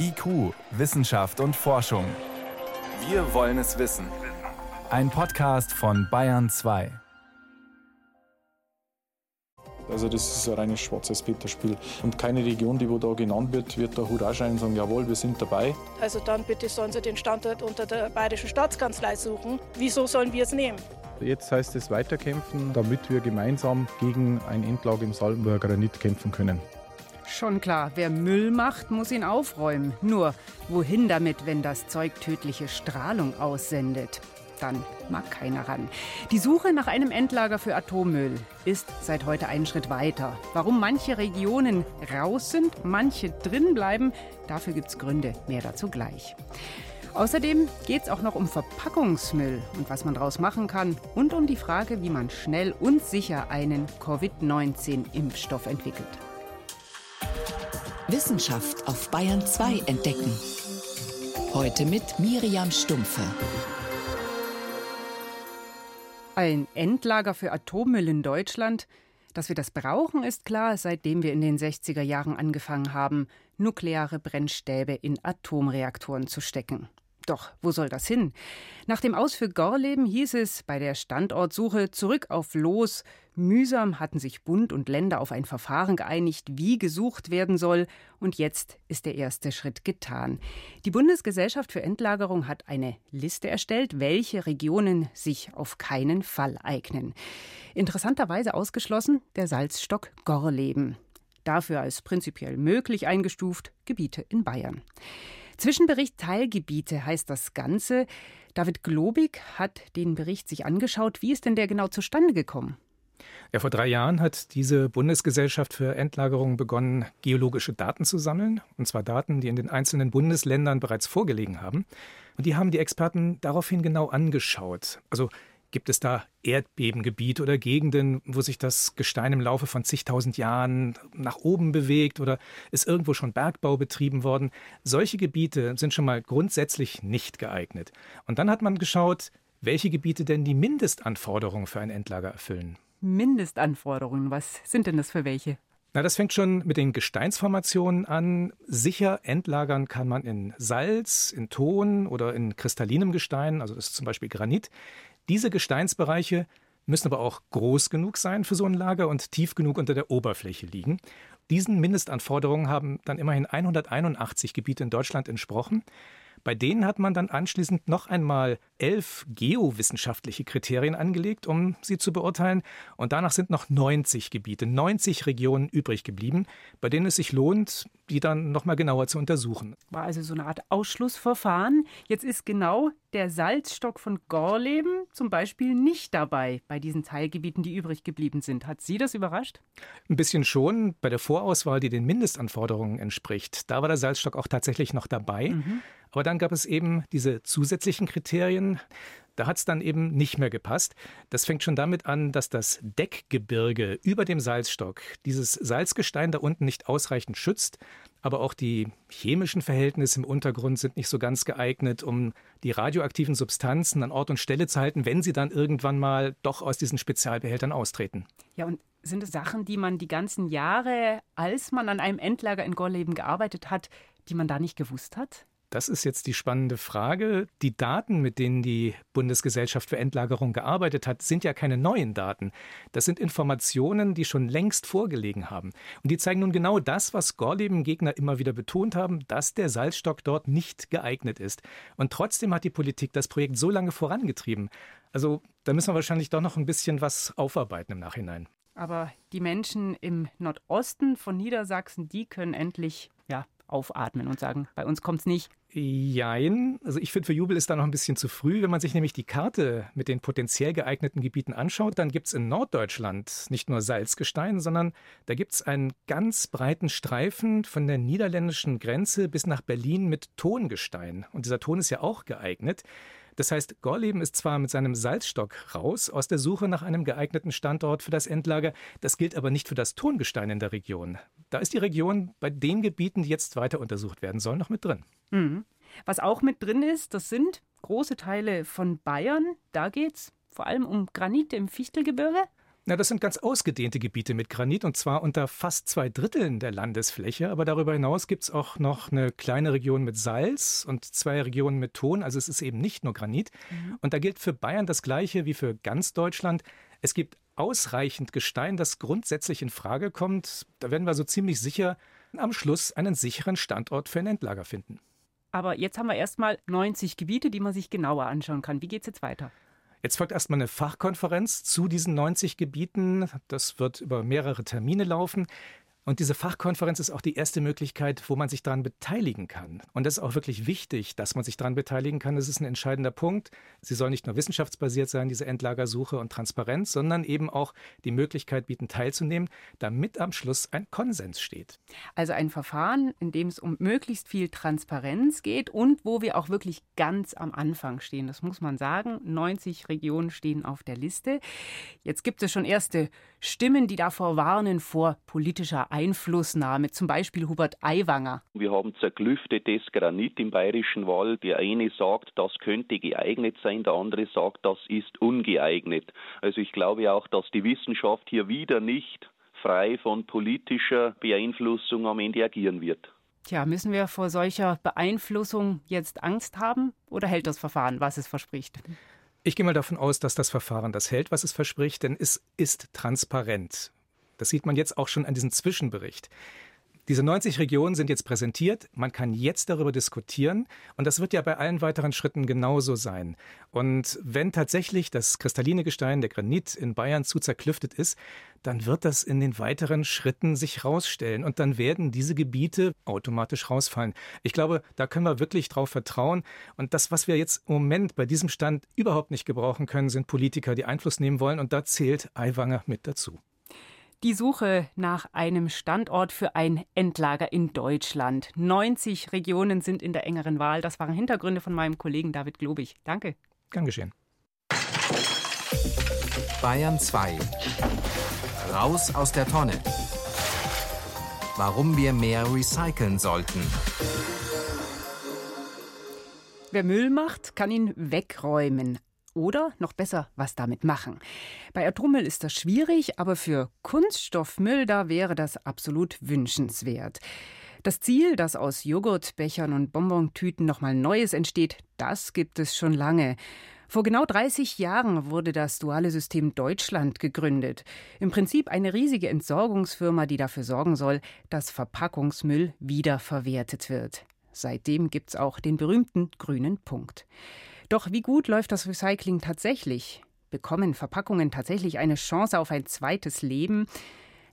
IQ, Wissenschaft und Forschung. Wir wollen es wissen. Ein Podcast von Bayern 2. Also das ist ein reines schwarzes Peter-Spiel. Und keine Region, die wo da genannt wird, wird da Hurra schreien und sagen, jawohl, wir sind dabei. Also dann bitte sollen sie den Standort unter der Bayerischen Staatskanzlei suchen. Wieso sollen wir es nehmen? Jetzt heißt es weiterkämpfen, damit wir gemeinsam gegen ein Endlager im Salbenberger Granit kämpfen können. Schon klar, wer Müll macht, muss ihn aufräumen. Nur, wohin damit, wenn das Zeug tödliche Strahlung aussendet? Dann mag keiner ran. Die Suche nach einem Endlager für Atommüll ist seit heute einen Schritt weiter. Warum manche Regionen raus sind, manche drin bleiben, dafür gibt es Gründe. Mehr dazu gleich. Außerdem geht es auch noch um Verpackungsmüll und was man daraus machen kann und um die Frage, wie man schnell und sicher einen Covid-19-Impfstoff entwickelt. Wissenschaft auf Bayern 2 entdecken. Heute mit Miriam Stumpfe. Ein Endlager für Atommüll in Deutschland. Dass wir das brauchen, ist klar, seitdem wir in den 60er Jahren angefangen haben, nukleare Brennstäbe in Atomreaktoren zu stecken. Doch wo soll das hin? Nach dem Aus für Gorleben hieß es bei der Standortsuche zurück auf Los. Mühsam hatten sich Bund und Länder auf ein Verfahren geeinigt, wie gesucht werden soll. Und jetzt ist der erste Schritt getan. Die Bundesgesellschaft für Endlagerung hat eine Liste erstellt, welche Regionen sich auf keinen Fall eignen. Interessanterweise ausgeschlossen der Salzstock Gorleben. Dafür als prinzipiell möglich eingestuft Gebiete in Bayern. Zwischenbericht Teilgebiete heißt das Ganze. David Globig hat den Bericht sich angeschaut. Wie ist denn der genau zustande gekommen? Ja, vor drei Jahren hat diese Bundesgesellschaft für Endlagerung begonnen, geologische Daten zu sammeln. Und zwar Daten, die in den einzelnen Bundesländern bereits vorgelegen haben. Und die haben die Experten daraufhin genau angeschaut. Also Gibt es da Erdbebengebiete oder Gegenden, wo sich das Gestein im Laufe von zigtausend Jahren nach oben bewegt oder ist irgendwo schon Bergbau betrieben worden? Solche Gebiete sind schon mal grundsätzlich nicht geeignet. Und dann hat man geschaut, welche Gebiete denn die Mindestanforderungen für ein Endlager erfüllen. Mindestanforderungen, was sind denn das für welche? Na, das fängt schon mit den Gesteinsformationen an. Sicher entlagern kann man in Salz, in Ton oder in kristallinem Gestein, also das ist zum Beispiel Granit. Diese Gesteinsbereiche müssen aber auch groß genug sein für so ein Lager und tief genug unter der Oberfläche liegen. Diesen Mindestanforderungen haben dann immerhin 181 Gebiete in Deutschland entsprochen. Bei denen hat man dann anschließend noch einmal elf geowissenschaftliche Kriterien angelegt, um sie zu beurteilen. Und danach sind noch 90 Gebiete, 90 Regionen übrig geblieben, bei denen es sich lohnt, die dann noch mal genauer zu untersuchen. War also so eine Art Ausschlussverfahren. Jetzt ist genau der Salzstock von Gorleben zum Beispiel nicht dabei bei diesen Teilgebieten, die übrig geblieben sind. Hat Sie das überrascht? Ein bisschen schon. Bei der Vorauswahl, die den Mindestanforderungen entspricht, da war der Salzstock auch tatsächlich noch dabei. Mhm. Aber dann gab es eben diese zusätzlichen Kriterien. Da hat es dann eben nicht mehr gepasst. Das fängt schon damit an, dass das Deckgebirge über dem Salzstock dieses Salzgestein da unten nicht ausreichend schützt. Aber auch die chemischen Verhältnisse im Untergrund sind nicht so ganz geeignet, um die radioaktiven Substanzen an Ort und Stelle zu halten, wenn sie dann irgendwann mal doch aus diesen Spezialbehältern austreten. Ja, und sind es Sachen, die man die ganzen Jahre, als man an einem Endlager in Gorleben gearbeitet hat, die man da nicht gewusst hat? Das ist jetzt die spannende Frage. Die Daten, mit denen die Bundesgesellschaft für Endlagerung gearbeitet hat, sind ja keine neuen Daten. Das sind Informationen, die schon längst vorgelegen haben. Und die zeigen nun genau das, was Gorleben-Gegner immer wieder betont haben, dass der Salzstock dort nicht geeignet ist. Und trotzdem hat die Politik das Projekt so lange vorangetrieben. Also da müssen wir wahrscheinlich doch noch ein bisschen was aufarbeiten im Nachhinein. Aber die Menschen im Nordosten von Niedersachsen, die können endlich ja, aufatmen und sagen, bei uns kommt es nicht. Jein. Also ich finde, für Jubel ist da noch ein bisschen zu früh. Wenn man sich nämlich die Karte mit den potenziell geeigneten Gebieten anschaut, dann gibt es in Norddeutschland nicht nur Salzgestein, sondern da gibt es einen ganz breiten Streifen von der niederländischen Grenze bis nach Berlin mit Tongestein. Und dieser Ton ist ja auch geeignet. Das heißt, Gorleben ist zwar mit seinem Salzstock raus aus der Suche nach einem geeigneten Standort für das Endlager, das gilt aber nicht für das Tongestein in der Region. Da ist die Region bei den Gebieten, die jetzt weiter untersucht werden sollen, noch mit drin. Mhm. Was auch mit drin ist, das sind große Teile von Bayern. Da geht es vor allem um Granite im Fichtelgebirge. Na, das sind ganz ausgedehnte Gebiete mit Granit und zwar unter fast zwei Dritteln der Landesfläche. Aber darüber hinaus gibt es auch noch eine kleine Region mit Salz und zwei Regionen mit Ton. Also es ist eben nicht nur Granit. Mhm. Und da gilt für Bayern das Gleiche wie für ganz Deutschland. Es gibt ausreichend Gestein, das grundsätzlich in Frage kommt. Da werden wir so ziemlich sicher am Schluss einen sicheren Standort für ein Endlager finden. Aber jetzt haben wir erstmal 90 Gebiete, die man sich genauer anschauen kann. Wie geht es jetzt weiter? Jetzt folgt erstmal eine Fachkonferenz zu diesen 90 Gebieten. Das wird über mehrere Termine laufen. Und diese Fachkonferenz ist auch die erste Möglichkeit, wo man sich daran beteiligen kann. Und das ist auch wirklich wichtig, dass man sich daran beteiligen kann. Das ist ein entscheidender Punkt. Sie soll nicht nur wissenschaftsbasiert sein, diese Endlagersuche und Transparenz, sondern eben auch die Möglichkeit bieten, teilzunehmen, damit am Schluss ein Konsens steht. Also ein Verfahren, in dem es um möglichst viel Transparenz geht und wo wir auch wirklich ganz am Anfang stehen. Das muss man sagen. 90 Regionen stehen auf der Liste. Jetzt gibt es schon erste Stimmen, die davor warnen vor politischer Einflussnahme, zum Beispiel Hubert Aiwanger. Wir haben zerklüftetes Granit im Bayerischen Wald. Der eine sagt, das könnte geeignet sein, der andere sagt, das ist ungeeignet. Also ich glaube auch, dass die Wissenschaft hier wieder nicht frei von politischer Beeinflussung am Ende agieren wird. Tja, müssen wir vor solcher Beeinflussung jetzt Angst haben oder hält das Verfahren, was es verspricht? Ich gehe mal davon aus, dass das Verfahren das hält, was es verspricht, denn es ist transparent. Das sieht man jetzt auch schon an diesem Zwischenbericht. Diese 90 Regionen sind jetzt präsentiert. Man kann jetzt darüber diskutieren. Und das wird ja bei allen weiteren Schritten genauso sein. Und wenn tatsächlich das kristalline Gestein, der Granit in Bayern zu zerklüftet ist, dann wird das in den weiteren Schritten sich rausstellen. Und dann werden diese Gebiete automatisch rausfallen. Ich glaube, da können wir wirklich drauf vertrauen. Und das, was wir jetzt im Moment bei diesem Stand überhaupt nicht gebrauchen können, sind Politiker, die Einfluss nehmen wollen. Und da zählt Aiwanger mit dazu. Die Suche nach einem Standort für ein Endlager in Deutschland. 90 Regionen sind in der engeren Wahl. Das waren Hintergründe von meinem Kollegen David Globig. Danke. Gern geschehen. Bayern 2. Raus aus der Tonne. Warum wir mehr recyceln sollten. Wer Müll macht, kann ihn wegräumen. Oder noch besser, was damit machen. Bei Atommüll ist das schwierig, aber für Kunststoffmüll, da wäre das absolut wünschenswert. Das Ziel, dass aus Joghurtbechern und Bonbontüten nochmal Neues entsteht, das gibt es schon lange. Vor genau 30 Jahren wurde das Duale System Deutschland gegründet. Im Prinzip eine riesige Entsorgungsfirma, die dafür sorgen soll, dass Verpackungsmüll wiederverwertet wird. Seitdem gibt es auch den berühmten grünen Punkt. Doch wie gut läuft das Recycling tatsächlich? Bekommen Verpackungen tatsächlich eine Chance auf ein zweites Leben?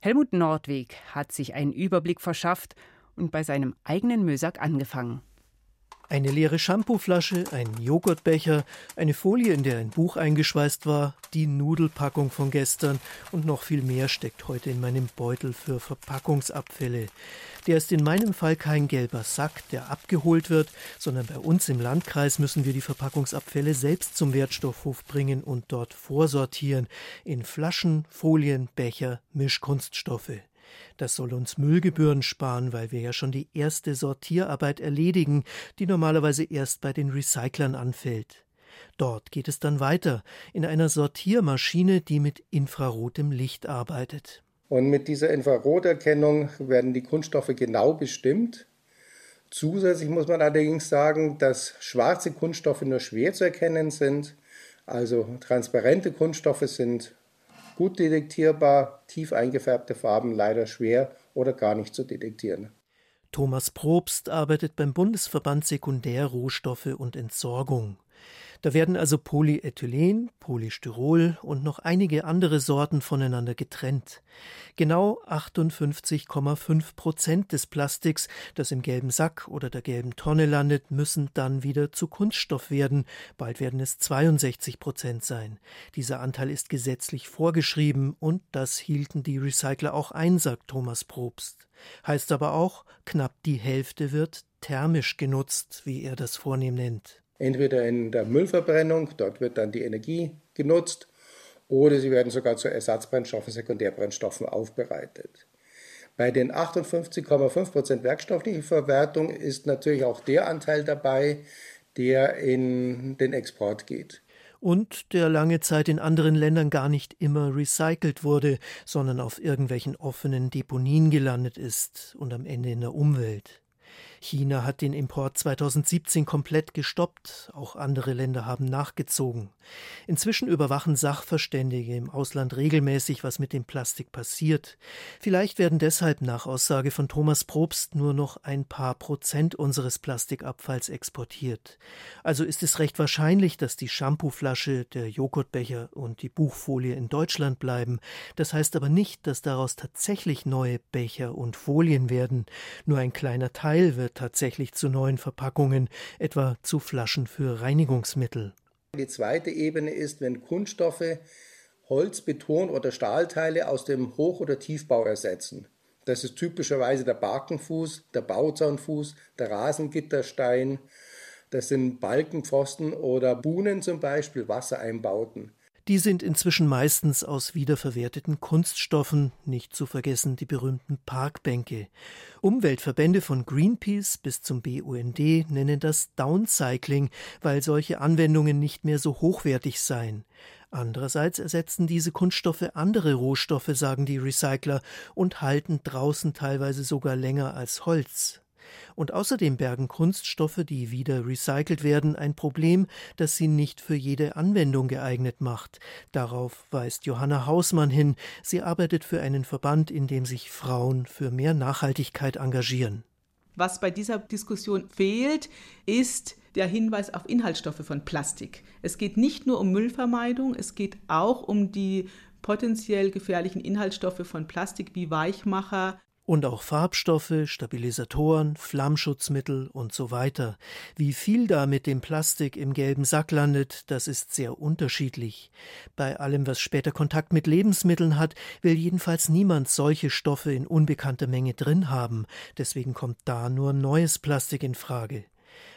Helmut Nordweg hat sich einen Überblick verschafft und bei seinem eigenen Müllsack angefangen. Eine leere Shampooflasche, ein Joghurtbecher, eine Folie, in der ein Buch eingeschweißt war, die Nudelpackung von gestern und noch viel mehr steckt heute in meinem Beutel für Verpackungsabfälle. Der ist in meinem Fall kein gelber Sack, der abgeholt wird, sondern bei uns im Landkreis müssen wir die Verpackungsabfälle selbst zum Wertstoffhof bringen und dort vorsortieren in Flaschen, Folien, Becher, Mischkunststoffe. Das soll uns Müllgebühren sparen, weil wir ja schon die erste Sortierarbeit erledigen, die normalerweise erst bei den Recyclern anfällt. Dort geht es dann weiter, in einer Sortiermaschine, die mit infrarotem Licht arbeitet. Und mit dieser Infraroterkennung werden die Kunststoffe genau bestimmt. Zusätzlich muss man allerdings sagen, dass schwarze Kunststoffe nur schwer zu erkennen sind. Also transparente Kunststoffe sind gut detektierbar, tief eingefärbte Farben leider schwer oder gar nicht zu detektieren. Thomas Probst arbeitet beim Bundesverband Sekundärrohstoffe und Entsorgung. Da werden also Polyethylen, Polystyrol und noch einige andere Sorten voneinander getrennt. Genau 58,5 Prozent des Plastiks, das im gelben Sack oder der gelben Tonne landet, müssen dann wieder zu Kunststoff werden. Bald werden es 62 Prozent sein. Dieser Anteil ist gesetzlich vorgeschrieben und das hielten die Recycler auch ein, sagt Thomas Probst. Heißt aber auch, knapp die Hälfte wird thermisch genutzt, wie er das vornehm nennt. Entweder in der Müllverbrennung, dort wird dann die Energie genutzt, oder sie werden sogar zu Ersatzbrennstoffen, Sekundärbrennstoffen aufbereitet. Bei den 58,5% werkstoffliche Verwertung ist natürlich auch der Anteil dabei, der in den Export geht. und der lange Zeit in anderen Ländern gar nicht immer recycelt wurde, sondern auf irgendwelchen offenen Deponien gelandet ist und am Ende in der Umwelt. China hat den Import 2017 komplett gestoppt, auch andere Länder haben nachgezogen. Inzwischen überwachen Sachverständige im Ausland regelmäßig, was mit dem Plastik passiert. Vielleicht werden deshalb nach Aussage von Thomas Probst nur noch ein paar Prozent unseres Plastikabfalls exportiert. Also ist es recht wahrscheinlich, dass die Shampooflasche, der Joghurtbecher und die Buchfolie in Deutschland bleiben. Das heißt aber nicht, dass daraus tatsächlich neue Becher und Folien werden. Nur ein kleiner Teil wird tatsächlich zu neuen Verpackungen, etwa zu Flaschen für Reinigungsmittel. Die zweite Ebene ist, wenn Kunststoffe Holz, Beton oder Stahlteile aus dem Hoch- oder Tiefbau ersetzen. Das ist typischerweise der Barkenfuß, der Bauzaunfuß, der Rasengitterstein. Das sind Balkenpfosten oder Buhnen zum Beispiel, Wassereinbauten. Die sind inzwischen meistens aus wiederverwerteten Kunststoffen, nicht zu vergessen die berühmten Parkbänke. Umweltverbände von Greenpeace bis zum BUND nennen das Downcycling, weil solche Anwendungen nicht mehr so hochwertig seien. Andererseits ersetzen diese Kunststoffe andere Rohstoffe, sagen die Recycler, und halten draußen teilweise sogar länger als Holz. Und außerdem bergen Kunststoffe, die wieder recycelt werden, ein Problem, das sie nicht für jede Anwendung geeignet macht. Darauf weist Johanna Hausmann hin. Sie arbeitet für einen Verband, in dem sich Frauen für mehr Nachhaltigkeit engagieren. Was bei dieser Diskussion fehlt, ist der Hinweis auf Inhaltsstoffe von Plastik. Es geht nicht nur um Müllvermeidung, es geht auch um die potenziell gefährlichen Inhaltsstoffe von Plastik wie Weichmacher, und auch Farbstoffe, Stabilisatoren, Flammschutzmittel und so weiter. Wie viel da mit dem Plastik im gelben Sack landet, das ist sehr unterschiedlich. Bei allem, was später Kontakt mit Lebensmitteln hat, will jedenfalls niemand solche Stoffe in unbekannter Menge drin haben. Deswegen kommt da nur neues Plastik in Frage.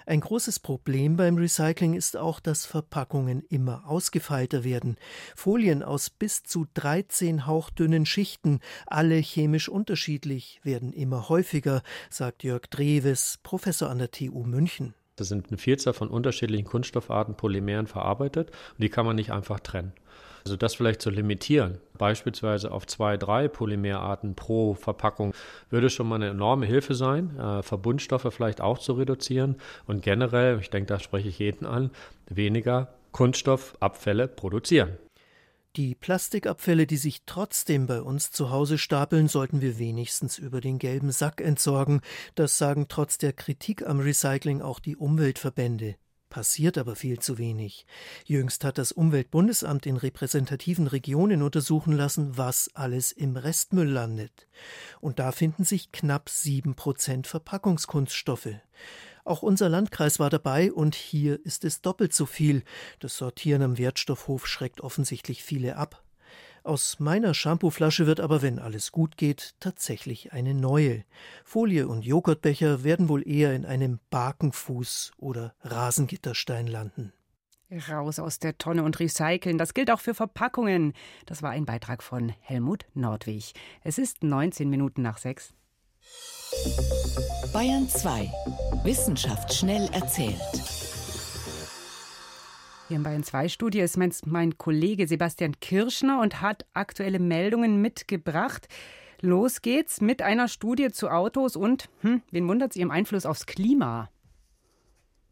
Ein großes Problem beim Recycling ist auch, dass Verpackungen immer ausgefeilter werden. Folien aus bis zu 13 hauchdünnen Schichten, alle chemisch unterschiedlich, werden immer häufiger, sagt Jörg Dreves, Professor an der TU München. Das sind eine Vielzahl von unterschiedlichen Kunststoffarten, Polymeren verarbeitet und die kann man nicht einfach trennen. Also das vielleicht zu limitieren, beispielsweise auf zwei, drei Polymerarten pro Verpackung, würde schon mal eine enorme Hilfe sein, äh, Verbundstoffe vielleicht auch zu reduzieren und generell, ich denke, da spreche ich jeden an, weniger Kunststoffabfälle produzieren. Die Plastikabfälle, die sich trotzdem bei uns zu Hause stapeln, sollten wir wenigstens über den gelben Sack entsorgen. Das sagen trotz der Kritik am Recycling auch die Umweltverbände. Passiert aber viel zu wenig. Jüngst hat das Umweltbundesamt in repräsentativen Regionen untersuchen lassen, was alles im Restmüll landet. Und da finden sich knapp sieben Prozent Verpackungskunststoffe. Auch unser Landkreis war dabei und hier ist es doppelt so viel. Das Sortieren am Wertstoffhof schreckt offensichtlich viele ab. Aus meiner Shampooflasche wird aber, wenn alles gut geht, tatsächlich eine neue. Folie und Joghurtbecher werden wohl eher in einem Barkenfuß oder Rasengitterstein landen. Raus aus der Tonne und recyceln. Das gilt auch für Verpackungen. Das war ein Beitrag von Helmut Nordwig. Es ist 19 Minuten nach sechs. Bayern 2. Wissenschaft schnell erzählt. Hier in Bayern 2 Studie ist mein, mein Kollege Sebastian Kirschner und hat aktuelle Meldungen mitgebracht. Los geht's mit einer Studie zu Autos und, hm, wen wundert es, ihrem Einfluss aufs Klima?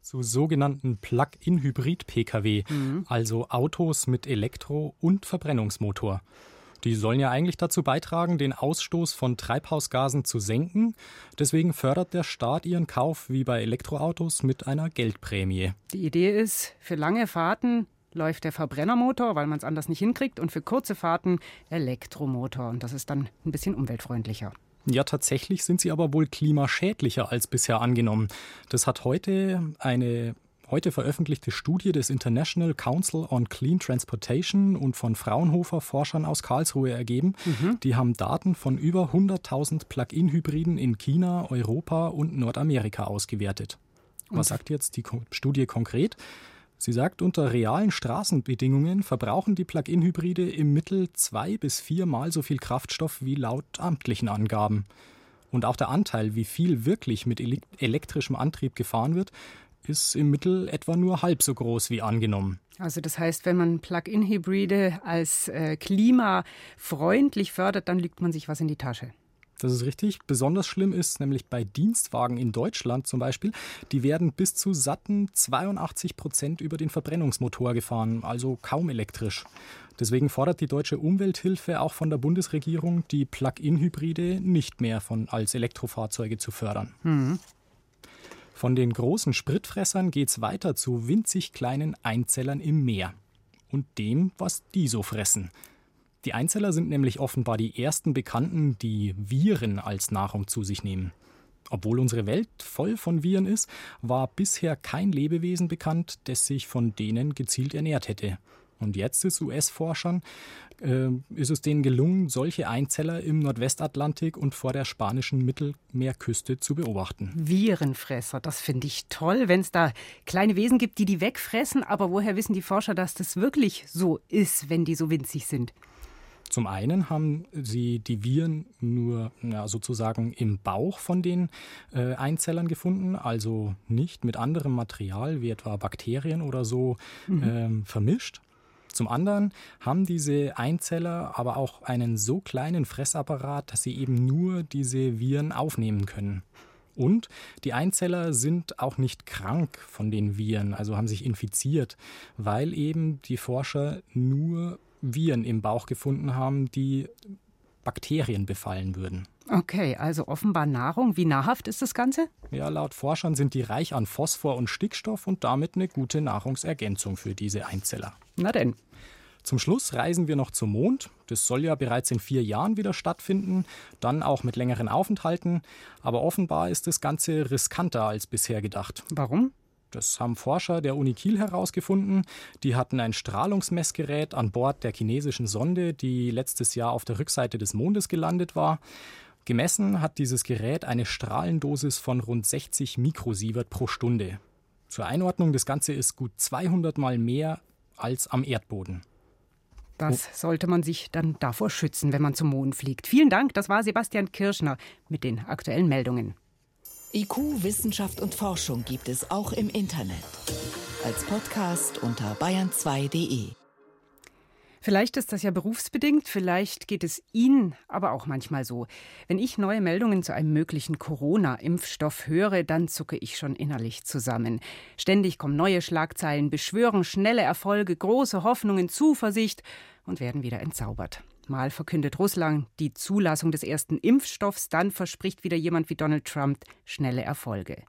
Zu sogenannten Plug-in-Hybrid-Pkw, mhm. also Autos mit Elektro- und Verbrennungsmotor. Die sollen ja eigentlich dazu beitragen, den Ausstoß von Treibhausgasen zu senken. Deswegen fördert der Staat ihren Kauf wie bei Elektroautos mit einer Geldprämie. Die Idee ist, für lange Fahrten läuft der Verbrennermotor, weil man es anders nicht hinkriegt, und für kurze Fahrten Elektromotor. Und das ist dann ein bisschen umweltfreundlicher. Ja, tatsächlich sind sie aber wohl klimaschädlicher als bisher angenommen. Das hat heute eine heute veröffentlichte Studie des International Council on Clean Transportation und von Fraunhofer Forschern aus Karlsruhe ergeben. Mhm. Die haben Daten von über 100.000 Plug-in-Hybriden in China, Europa und Nordamerika ausgewertet. Was sagt jetzt die Studie konkret? Sie sagt, unter realen Straßenbedingungen verbrauchen die Plug-in-Hybride im Mittel zwei bis viermal so viel Kraftstoff wie laut amtlichen Angaben. Und auch der Anteil, wie viel wirklich mit elektrischem Antrieb gefahren wird, ist im Mittel etwa nur halb so groß wie angenommen. Also das heißt, wenn man Plug-in-Hybride als äh, klimafreundlich fördert, dann lügt man sich was in die Tasche. Das ist richtig. Besonders schlimm ist nämlich bei Dienstwagen in Deutschland zum Beispiel. Die werden bis zu satten 82 Prozent über den Verbrennungsmotor gefahren, also kaum elektrisch. Deswegen fordert die deutsche Umwelthilfe auch von der Bundesregierung, die Plug-in-Hybride nicht mehr von, als Elektrofahrzeuge zu fördern. Mhm. Von den großen Spritfressern geht es weiter zu winzig kleinen Einzellern im Meer. Und dem, was die so fressen. Die Einzeller sind nämlich offenbar die ersten Bekannten, die Viren als Nahrung zu sich nehmen. Obwohl unsere Welt voll von Viren ist, war bisher kein Lebewesen bekannt, das sich von denen gezielt ernährt hätte. Und jetzt ist US-Forschern äh, ist es denen gelungen, solche Einzeller im Nordwestatlantik und vor der spanischen Mittelmeerküste zu beobachten. Virenfresser, das finde ich toll, wenn es da kleine Wesen gibt, die die wegfressen. Aber woher wissen die Forscher, dass das wirklich so ist, wenn die so winzig sind? Zum einen haben sie die Viren nur ja, sozusagen im Bauch von den äh, Einzellern gefunden, also nicht mit anderem Material wie etwa Bakterien oder so mhm. ähm, vermischt. Zum anderen haben diese Einzeller aber auch einen so kleinen Fressapparat, dass sie eben nur diese Viren aufnehmen können. Und die Einzeller sind auch nicht krank von den Viren, also haben sich infiziert, weil eben die Forscher nur Viren im Bauch gefunden haben, die Bakterien befallen würden. Okay, also offenbar Nahrung. Wie nahrhaft ist das Ganze? Ja, laut Forschern sind die reich an Phosphor und Stickstoff und damit eine gute Nahrungsergänzung für diese Einzeller. Na denn. Zum Schluss reisen wir noch zum Mond. Das soll ja bereits in vier Jahren wieder stattfinden, dann auch mit längeren Aufenthalten. Aber offenbar ist das Ganze riskanter als bisher gedacht. Warum? Das haben Forscher der Uni Kiel herausgefunden. Die hatten ein Strahlungsmessgerät an Bord der chinesischen Sonde, die letztes Jahr auf der Rückseite des Mondes gelandet war. Gemessen hat dieses Gerät eine Strahlendosis von rund 60 Mikrosievert pro Stunde. Zur Einordnung, das Ganze ist gut 200 Mal mehr als am Erdboden. Das sollte man sich dann davor schützen, wenn man zum Mond fliegt. Vielen Dank, das war Sebastian Kirschner mit den aktuellen Meldungen. IQ, Wissenschaft und Forschung gibt es auch im Internet. Als Podcast unter bayern2.de. Vielleicht ist das ja berufsbedingt, vielleicht geht es Ihnen aber auch manchmal so. Wenn ich neue Meldungen zu einem möglichen Corona-Impfstoff höre, dann zucke ich schon innerlich zusammen. Ständig kommen neue Schlagzeilen, beschwören schnelle Erfolge, große Hoffnungen, Zuversicht und werden wieder entzaubert. Mal verkündet Russland die Zulassung des ersten Impfstoffs, dann verspricht wieder jemand wie Donald Trump schnelle Erfolge.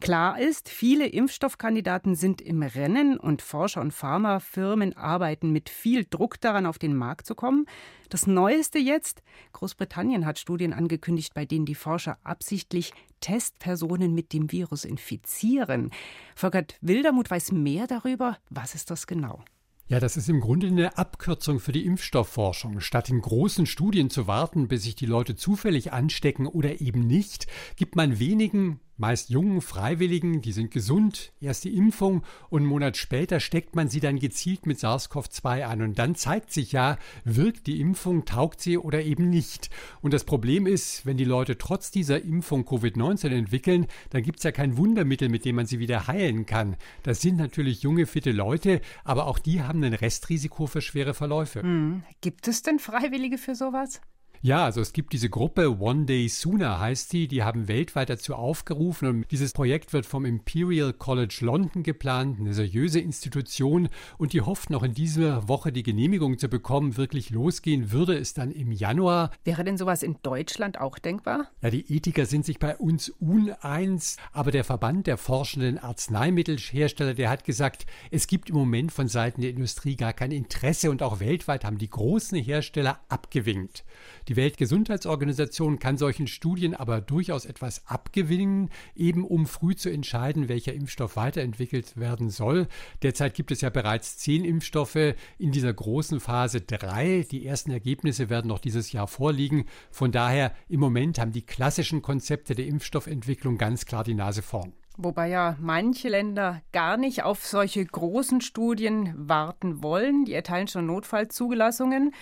Klar ist, viele Impfstoffkandidaten sind im Rennen und Forscher und Pharmafirmen arbeiten mit viel Druck daran, auf den Markt zu kommen. Das Neueste jetzt, Großbritannien hat Studien angekündigt, bei denen die Forscher absichtlich Testpersonen mit dem Virus infizieren. Volkert Wildermuth weiß mehr darüber. Was ist das genau? Ja, das ist im Grunde eine Abkürzung für die Impfstoffforschung. Statt in großen Studien zu warten, bis sich die Leute zufällig anstecken oder eben nicht, gibt man wenigen meist jungen Freiwilligen, die sind gesund, erst die Impfung und einen Monat später steckt man sie dann gezielt mit SARS-CoV-2 an und dann zeigt sich ja, wirkt die Impfung, taugt sie oder eben nicht. Und das Problem ist, wenn die Leute trotz dieser Impfung Covid-19 entwickeln, dann gibt es ja kein Wundermittel, mit dem man sie wieder heilen kann. Das sind natürlich junge, fitte Leute, aber auch die haben ein Restrisiko für schwere Verläufe. Hm. Gibt es denn Freiwillige für sowas? Ja, also es gibt diese Gruppe One Day Sooner heißt die, die haben weltweit dazu aufgerufen und dieses Projekt wird vom Imperial College London geplant, eine seriöse Institution und die hofft noch in dieser Woche die Genehmigung zu bekommen. Wirklich losgehen würde es dann im Januar. Wäre denn sowas in Deutschland auch denkbar? Ja, die Ethiker sind sich bei uns uneins, aber der Verband der forschenden Arzneimittelhersteller, der hat gesagt, es gibt im Moment von Seiten der Industrie gar kein Interesse und auch weltweit haben die großen Hersteller abgewinkt. Die Weltgesundheitsorganisation kann solchen Studien aber durchaus etwas abgewinnen, eben um früh zu entscheiden, welcher Impfstoff weiterentwickelt werden soll. Derzeit gibt es ja bereits zehn Impfstoffe in dieser großen Phase drei. Die ersten Ergebnisse werden noch dieses Jahr vorliegen. Von daher im Moment haben die klassischen Konzepte der Impfstoffentwicklung ganz klar die Nase vorn. Wobei ja manche Länder gar nicht auf solche großen Studien warten wollen. Die erteilen schon Notfallzugelassungen.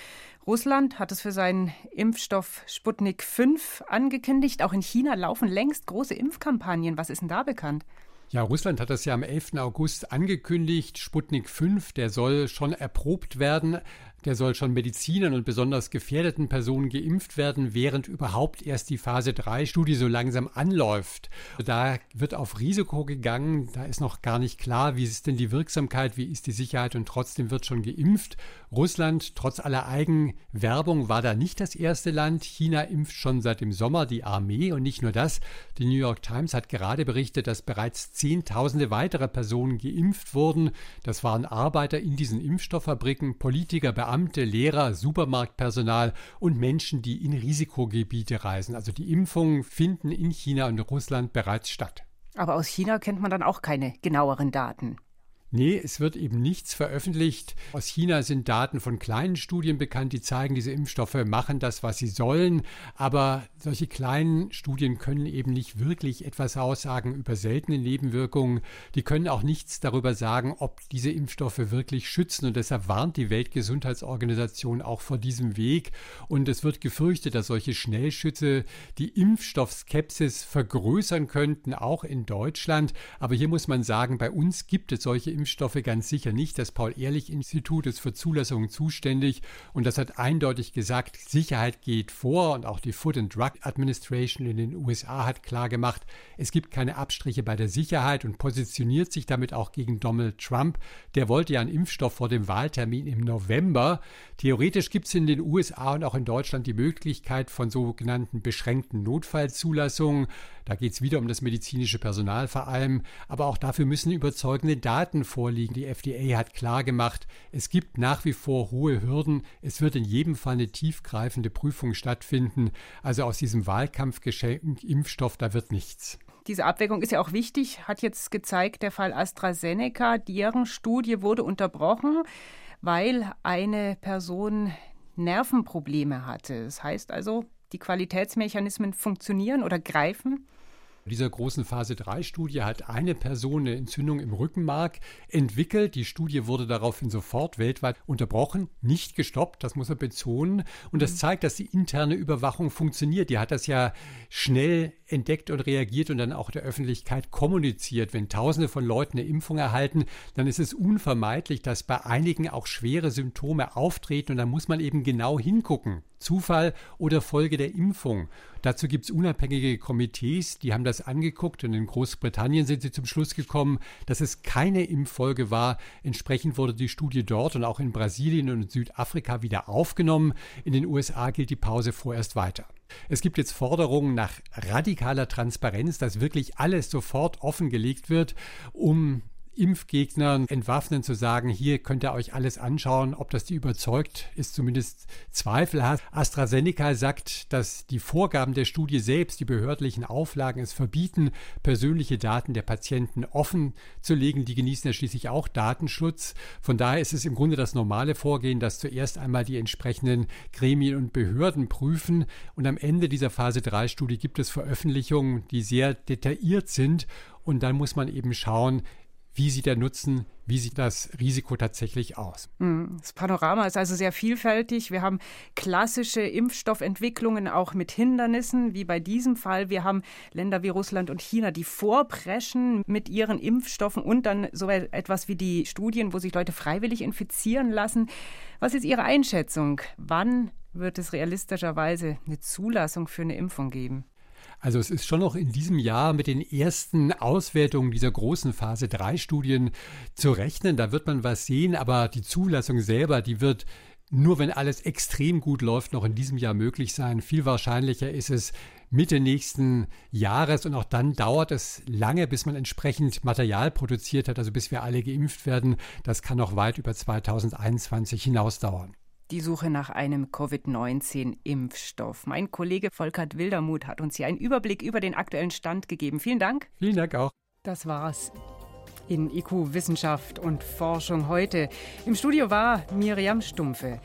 Russland hat es für seinen Impfstoff Sputnik 5 angekündigt. Auch in China laufen längst große Impfkampagnen. Was ist denn da bekannt? Ja, Russland hat das ja am 11. August angekündigt. Sputnik 5, der soll schon erprobt werden. Der soll schon Medizinern und besonders gefährdeten Personen geimpft werden, während überhaupt erst die Phase 3 Studie so langsam anläuft. Da wird auf Risiko gegangen. Da ist noch gar nicht klar, wie ist denn die Wirksamkeit, wie ist die Sicherheit und trotzdem wird schon geimpft. Russland, trotz aller Eigenwerbung, war da nicht das erste Land. China impft schon seit dem Sommer die Armee und nicht nur das. Die New York Times hat gerade berichtet, dass bereits Zehntausende weitere Personen geimpft wurden. Das waren Arbeiter in diesen Impfstofffabriken, Politiker, Beamte, Beamte, Lehrer, Supermarktpersonal und Menschen, die in Risikogebiete reisen. Also die Impfungen finden in China und Russland bereits statt. Aber aus China kennt man dann auch keine genaueren Daten. Nee, es wird eben nichts veröffentlicht. Aus China sind Daten von kleinen Studien bekannt, die zeigen, diese Impfstoffe machen das, was sie sollen. Aber solche kleinen Studien können eben nicht wirklich etwas aussagen über seltene Nebenwirkungen. Die können auch nichts darüber sagen, ob diese Impfstoffe wirklich schützen. Und deshalb warnt die Weltgesundheitsorganisation auch vor diesem Weg. Und es wird gefürchtet, dass solche Schnellschütze die Impfstoffskepsis vergrößern könnten, auch in Deutschland. Aber hier muss man sagen, bei uns gibt es solche Impfstoffe ganz sicher nicht. Das Paul-Ehrlich-Institut ist für Zulassungen zuständig und das hat eindeutig gesagt, Sicherheit geht vor und auch die Food and Drug Administration in den USA hat klar gemacht, es gibt keine Abstriche bei der Sicherheit und positioniert sich damit auch gegen Donald Trump. Der wollte ja einen Impfstoff vor dem Wahltermin im November. Theoretisch gibt es in den USA und auch in Deutschland die Möglichkeit von sogenannten beschränkten Notfallzulassungen. Da geht es wieder um das medizinische Personal vor allem, aber auch dafür müssen überzeugende Daten vorliegen. Die FDA hat klar gemacht, es gibt nach wie vor hohe Hürden. Es wird in jedem Fall eine tiefgreifende Prüfung stattfinden. Also aus diesem Wahlkampfgeschenk Impfstoff, da wird nichts. Diese Abwägung ist ja auch wichtig, hat jetzt gezeigt, der Fall AstraZeneca, deren Studie wurde unterbrochen, weil eine Person Nervenprobleme hatte. Das heißt also, die Qualitätsmechanismen funktionieren oder greifen? Dieser großen Phase 3 Studie hat eine Person eine Entzündung im Rückenmark entwickelt. Die Studie wurde daraufhin sofort weltweit unterbrochen, nicht gestoppt, das muss man betonen. Und das mhm. zeigt, dass die interne Überwachung funktioniert. Die hat das ja schnell entdeckt und reagiert und dann auch der Öffentlichkeit kommuniziert. Wenn Tausende von Leuten eine Impfung erhalten, dann ist es unvermeidlich, dass bei einigen auch schwere Symptome auftreten und da muss man eben genau hingucken. Zufall oder Folge der Impfung. Dazu gibt es unabhängige Komitees, die haben das angeguckt und in Großbritannien sind sie zum Schluss gekommen, dass es keine Impffolge war. Entsprechend wurde die Studie dort und auch in Brasilien und Südafrika wieder aufgenommen. In den USA gilt die Pause vorerst weiter. Es gibt jetzt Forderungen nach radikaler Transparenz, dass wirklich alles sofort offengelegt wird, um Impfgegnern entwaffnen zu sagen, hier könnt ihr euch alles anschauen, ob das die überzeugt, ist zumindest zweifelhaft. AstraZeneca sagt, dass die Vorgaben der Studie selbst, die behördlichen Auflagen es verbieten, persönliche Daten der Patienten offen zu legen. Die genießen ja schließlich auch Datenschutz. Von daher ist es im Grunde das normale Vorgehen, dass zuerst einmal die entsprechenden Gremien und Behörden prüfen und am Ende dieser Phase 3 Studie gibt es Veröffentlichungen, die sehr detailliert sind und dann muss man eben schauen, wie sieht der Nutzen, wie sieht das Risiko tatsächlich aus? Hm, das Panorama ist also sehr vielfältig. Wir haben klassische Impfstoffentwicklungen auch mit Hindernissen, wie bei diesem Fall. Wir haben Länder wie Russland und China, die vorpreschen mit ihren Impfstoffen und dann so etwas wie die Studien, wo sich Leute freiwillig infizieren lassen. Was ist Ihre Einschätzung? Wann wird es realistischerweise eine Zulassung für eine Impfung geben? Also es ist schon noch in diesem Jahr mit den ersten Auswertungen dieser großen Phase 3 Studien zu rechnen. Da wird man was sehen, aber die Zulassung selber, die wird nur wenn alles extrem gut läuft, noch in diesem Jahr möglich sein. Viel wahrscheinlicher ist es Mitte nächsten Jahres und auch dann dauert es lange, bis man entsprechend Material produziert hat, also bis wir alle geimpft werden. Das kann noch weit über 2021 hinaus dauern die Suche nach einem Covid-19-Impfstoff. Mein Kollege Volkert Wildermuth hat uns hier einen Überblick über den aktuellen Stand gegeben. Vielen Dank. Vielen Dank auch. Das war's in IQ Wissenschaft und Forschung heute. Im Studio war Miriam Stumpfe.